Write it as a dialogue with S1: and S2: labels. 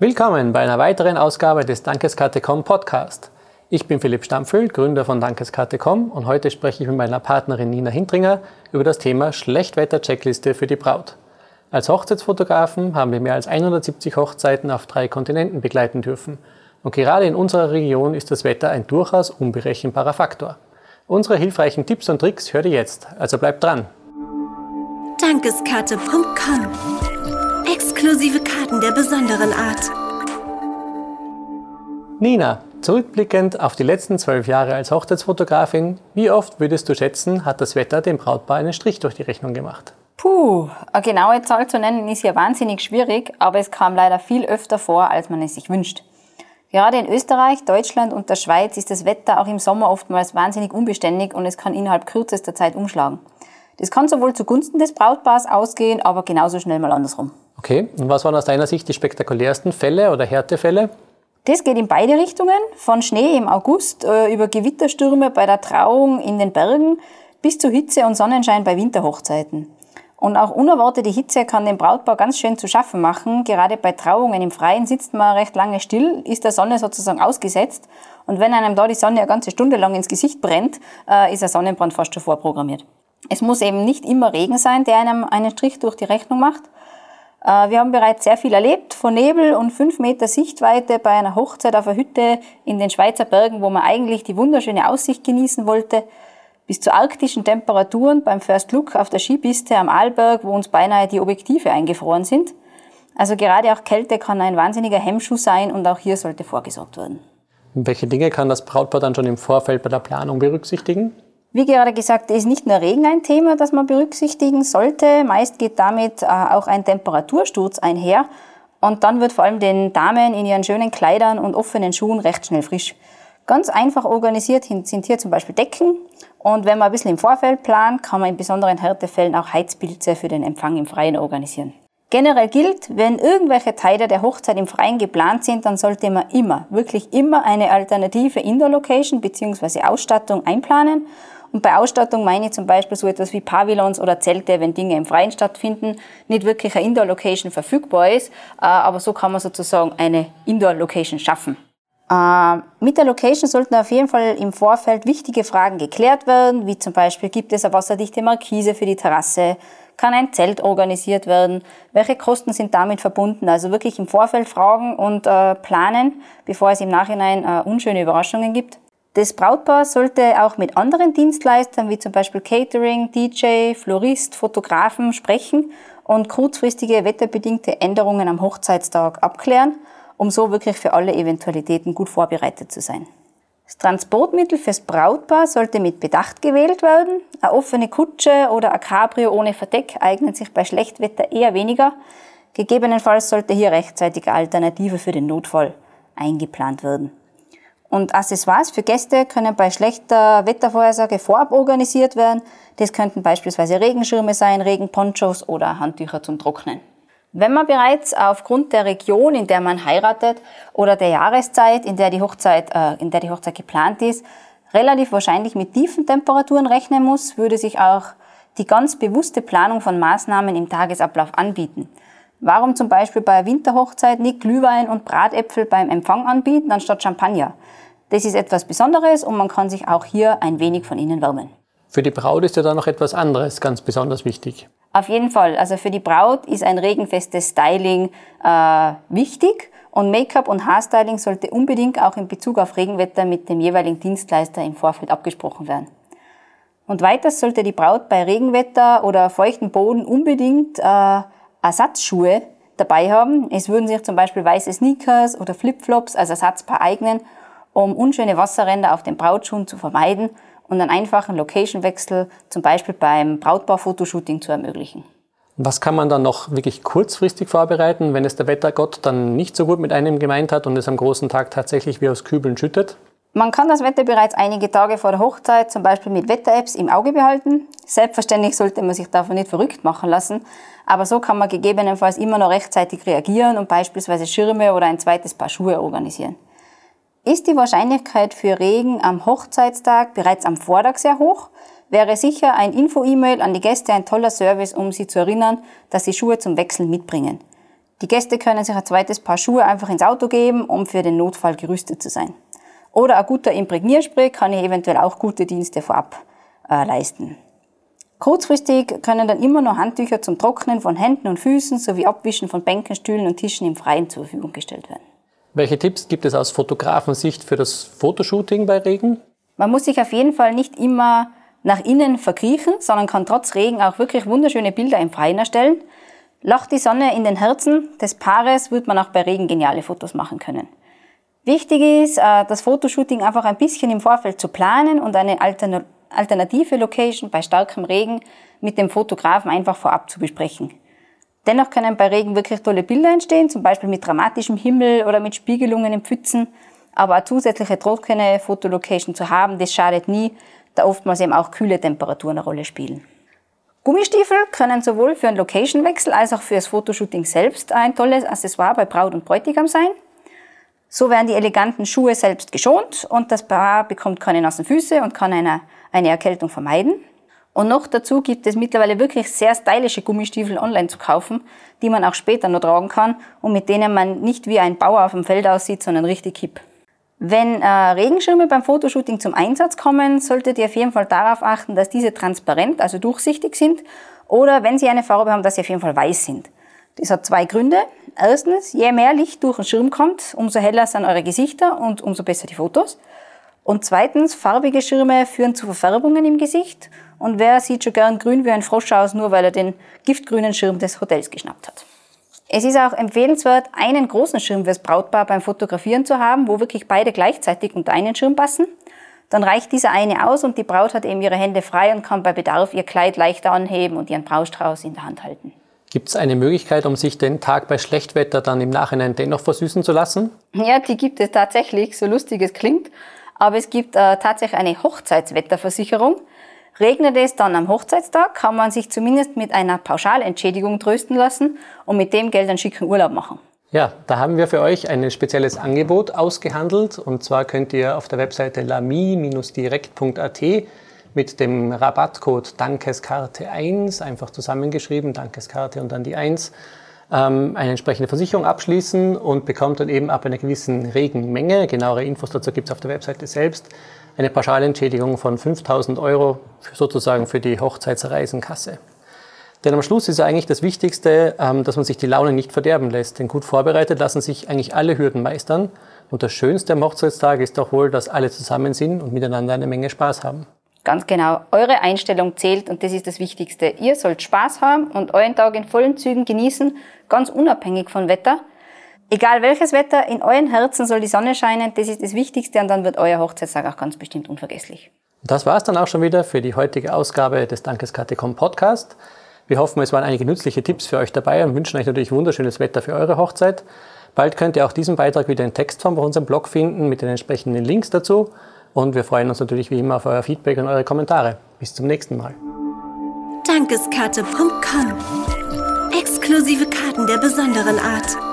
S1: Willkommen bei einer weiteren Ausgabe des Dankeskarte.com Podcast. Ich bin Philipp Stampfel, Gründer von Dankeskarte.com und heute spreche ich mit meiner Partnerin Nina Hintringer über das Thema Schlechtwetter-Checkliste für die Braut. Als Hochzeitsfotografen haben wir mehr als 170 Hochzeiten auf drei Kontinenten begleiten dürfen. Und gerade in unserer Region ist das Wetter ein durchaus unberechenbarer Faktor. Unsere hilfreichen Tipps und Tricks hört ihr jetzt, also bleibt dran.
S2: Dankeskarte.com Exklusive Karten der besonderen Art.
S1: Nina, zurückblickend auf die letzten zwölf Jahre als Hochzeitsfotografin, wie oft würdest du schätzen, hat das Wetter dem Brautpaar einen Strich durch die Rechnung gemacht?
S3: Puh, eine genaue Zahl zu nennen ist ja wahnsinnig schwierig, aber es kam leider viel öfter vor, als man es sich wünscht. Gerade in Österreich, Deutschland und der Schweiz ist das Wetter auch im Sommer oftmals wahnsinnig unbeständig und es kann innerhalb kürzester Zeit umschlagen. Das kann sowohl zugunsten des Brautpaars ausgehen, aber genauso schnell mal andersrum.
S1: Okay, und was waren aus deiner Sicht die spektakulärsten Fälle oder Härtefälle?
S3: Das geht in beide Richtungen, von Schnee im August äh, über Gewitterstürme bei der Trauung in den Bergen bis zu Hitze und Sonnenschein bei Winterhochzeiten. Und auch unerwartete Hitze kann dem Brautpaar ganz schön zu schaffen machen. Gerade bei Trauungen im Freien sitzt man recht lange still, ist der Sonne sozusagen ausgesetzt. Und wenn einem da die Sonne eine ganze Stunde lang ins Gesicht brennt, äh, ist ein Sonnenbrand fast schon vorprogrammiert. Es muss eben nicht immer Regen sein, der einem einen Strich durch die Rechnung macht. Äh, wir haben bereits sehr viel erlebt, von Nebel und fünf Meter Sichtweite bei einer Hochzeit auf einer Hütte in den Schweizer Bergen, wo man eigentlich die wunderschöne Aussicht genießen wollte, bis zu arktischen Temperaturen beim First Look auf der Skipiste am Arlberg, wo uns beinahe die Objektive eingefroren sind. Also gerade auch Kälte kann ein wahnsinniger Hemmschuh sein und auch hier sollte vorgesorgt werden.
S1: Welche Dinge kann das Brautpaar dann schon im Vorfeld bei der Planung berücksichtigen?
S3: Wie gerade gesagt, ist nicht nur Regen ein Thema, das man berücksichtigen sollte. Meist geht damit äh, auch ein Temperatursturz einher. Und dann wird vor allem den Damen in ihren schönen Kleidern und offenen Schuhen recht schnell frisch. Ganz einfach organisiert sind hier zum Beispiel Decken. Und wenn man ein bisschen im Vorfeld plant, kann man in besonderen Härtefällen auch Heizpilze für den Empfang im Freien organisieren. Generell gilt, wenn irgendwelche Teile der Hochzeit im Freien geplant sind, dann sollte man immer, wirklich immer eine alternative Indoor-Location bzw. Ausstattung einplanen. Und bei Ausstattung meine ich zum Beispiel so etwas wie Pavillons oder Zelte, wenn Dinge im Freien stattfinden, nicht wirklich eine Indoor-Location verfügbar ist, äh, aber so kann man sozusagen eine Indoor-Location schaffen. Äh, mit der Location sollten auf jeden Fall im Vorfeld wichtige Fragen geklärt werden, wie zum Beispiel, gibt es eine wasserdichte Markise für die Terrasse? Kann ein Zelt organisiert werden? Welche Kosten sind damit verbunden? Also wirklich im Vorfeld fragen und äh, planen, bevor es im Nachhinein unschöne Überraschungen gibt. Das Brautpaar sollte auch mit anderen Dienstleistern wie zum Beispiel Catering, DJ, Florist, Fotografen sprechen und kurzfristige wetterbedingte Änderungen am Hochzeitstag abklären um so wirklich für alle Eventualitäten gut vorbereitet zu sein. Das Transportmittel fürs Brautpaar sollte mit Bedacht gewählt werden. Eine offene Kutsche oder ein Cabrio ohne Verdeck eignet sich bei Schlechtwetter eher weniger. Gegebenenfalls sollte hier rechtzeitig eine Alternative für den Notfall eingeplant werden. Und Accessoires für Gäste können bei schlechter Wettervorhersage vorab organisiert werden. Das könnten beispielsweise Regenschirme sein, Regenponchos oder Handtücher zum Trocknen. Wenn man bereits aufgrund der Region, in der man heiratet oder der Jahreszeit, in der die Hochzeit, äh, in der die Hochzeit geplant ist, relativ wahrscheinlich mit tiefen Temperaturen rechnen muss, würde sich auch die ganz bewusste Planung von Maßnahmen im Tagesablauf anbieten. Warum zum Beispiel bei Winterhochzeit nicht Glühwein und Bratäpfel beim Empfang anbieten, anstatt Champagner? Das ist etwas Besonderes und man kann sich auch hier ein wenig von innen wärmen.
S1: Für die Braut ist ja dann noch etwas anderes ganz besonders wichtig.
S3: Auf jeden Fall. Also für die Braut ist ein regenfestes Styling äh, wichtig und Make-up und Haarstyling sollte unbedingt auch in Bezug auf Regenwetter mit dem jeweiligen Dienstleister im Vorfeld abgesprochen werden. Und weiters sollte die Braut bei Regenwetter oder feuchten Boden unbedingt äh, Ersatzschuhe dabei haben. Es würden sich zum Beispiel weiße Sneakers oder Flipflops als Ersatzpaar eignen, um unschöne Wasserränder auf den Brautschuhen zu vermeiden und einen einfachen Location-Wechsel zum Beispiel beim Brautpaar-Fotoshooting zu ermöglichen.
S1: Was kann man dann noch wirklich kurzfristig vorbereiten, wenn es der Wettergott dann nicht so gut mit einem gemeint hat und es am großen Tag tatsächlich wie aus Kübeln schüttet?
S3: Man kann das Wetter bereits einige Tage vor der Hochzeit zum Beispiel mit Wetter-Apps im Auge behalten. Selbstverständlich sollte man sich davon nicht verrückt machen lassen, aber so kann man gegebenenfalls immer noch rechtzeitig reagieren und beispielsweise Schirme oder ein zweites Paar Schuhe organisieren. Ist die Wahrscheinlichkeit für Regen am Hochzeitstag bereits am Vortag sehr hoch, wäre sicher ein Info-E-Mail an die Gäste ein toller Service, um sie zu erinnern, dass sie Schuhe zum Wechseln mitbringen. Die Gäste können sich ein zweites Paar Schuhe einfach ins Auto geben, um für den Notfall gerüstet zu sein. Oder ein guter Imprägnierspray kann ich eventuell auch gute Dienste vorab äh, leisten. Kurzfristig können dann immer noch Handtücher zum Trocknen von Händen und Füßen sowie Abwischen von Bänken, Stühlen und Tischen im Freien zur Verfügung gestellt werden.
S1: Welche Tipps gibt es aus Fotografensicht für das Fotoshooting bei Regen?
S3: Man muss sich auf jeden Fall nicht immer nach innen verkriechen, sondern kann trotz Regen auch wirklich wunderschöne Bilder im Freien erstellen. Lacht die Sonne in den Herzen des Paares, wird man auch bei Regen geniale Fotos machen können. Wichtig ist, äh, das Fotoshooting einfach ein bisschen im Vorfeld zu planen und eine alternative Location bei starkem Regen mit dem Fotografen einfach vorab zu besprechen. Dennoch können bei Regen wirklich tolle Bilder entstehen, zum Beispiel mit dramatischem Himmel oder mit Spiegelungen in Pfützen. Aber eine zusätzliche trockene Fotolocation zu haben, das schadet nie, da oftmals eben auch kühle Temperaturen eine Rolle spielen. Gummistiefel können sowohl für einen Location-Wechsel als auch für das Fotoshooting selbst ein tolles Accessoire bei Braut und Bräutigam sein. So werden die eleganten Schuhe selbst geschont und das Paar bekommt keine nassen Füße und kann eine, eine Erkältung vermeiden. Und noch dazu gibt es mittlerweile wirklich sehr stylische Gummistiefel online zu kaufen, die man auch später noch tragen kann und mit denen man nicht wie ein Bauer auf dem Feld aussieht, sondern richtig hip. Wenn äh, Regenschirme beim Fotoshooting zum Einsatz kommen, solltet ihr auf jeden Fall darauf achten, dass diese transparent, also durchsichtig sind oder wenn sie eine Farbe haben, dass sie auf jeden Fall weiß sind. Das hat zwei Gründe. Erstens, je mehr Licht durch den Schirm kommt, umso heller sind eure Gesichter und umso besser die Fotos. Und zweitens, farbige Schirme führen zu Verfärbungen im Gesicht und wer sieht schon gern grün wie ein Frosch aus, nur weil er den giftgrünen Schirm des Hotels geschnappt hat. Es ist auch empfehlenswert, einen großen Schirm fürs Brautpaar beim Fotografieren zu haben, wo wirklich beide gleichzeitig unter einen Schirm passen. Dann reicht dieser eine aus und die Braut hat eben ihre Hände frei und kann bei Bedarf ihr Kleid leichter anheben und ihren Braustrauß in der Hand halten.
S1: Gibt es eine Möglichkeit, um sich den Tag bei Schlechtwetter dann im Nachhinein dennoch versüßen zu lassen?
S3: Ja, die gibt es tatsächlich, so lustig es klingt. Aber es gibt äh, tatsächlich eine Hochzeitswetterversicherung. Regnet es dann am Hochzeitstag, kann man sich zumindest mit einer Pauschalentschädigung trösten lassen und mit dem Geld einen schicken Urlaub machen.
S1: Ja, da haben wir für euch ein spezielles Angebot ausgehandelt. Und zwar könnt ihr auf der Webseite lami-direkt.at mit dem Rabattcode Dankeskarte1, einfach zusammengeschrieben, Dankeskarte und dann die 1, ähm, eine entsprechende Versicherung abschließen und bekommt dann eben ab einer gewissen Regenmenge, genauere Infos dazu gibt es auf der Webseite selbst, eine Pauschalentschädigung von 5000 Euro sozusagen für die Hochzeitsreisenkasse. Denn am Schluss ist eigentlich das Wichtigste, ähm, dass man sich die Laune nicht verderben lässt. Denn gut vorbereitet lassen sich eigentlich alle Hürden meistern. Und das Schönste am Hochzeitstag ist doch wohl, dass alle zusammen sind und miteinander eine Menge Spaß haben.
S3: Ganz genau. Eure Einstellung zählt und das ist das Wichtigste. Ihr sollt Spaß haben und euren Tag in vollen Zügen genießen, ganz unabhängig von Wetter. Egal welches Wetter, in euren Herzen soll die Sonne scheinen, das ist das Wichtigste und dann wird euer Hochzeitstag auch ganz bestimmt unvergesslich.
S1: Das war es dann auch schon wieder für die heutige Ausgabe des Dankeskarte.com Podcast. Wir hoffen, es waren einige nützliche Tipps für euch dabei und wünschen euch natürlich wunderschönes Wetter für eure Hochzeit. Bald könnt ihr auch diesen Beitrag wieder in Textform bei unserem Blog finden mit den entsprechenden Links dazu. Und wir freuen uns natürlich wie immer auf euer Feedback und eure Kommentare. Bis zum nächsten Mal.
S2: Dankeskarte.com Exklusive Karten der besonderen Art.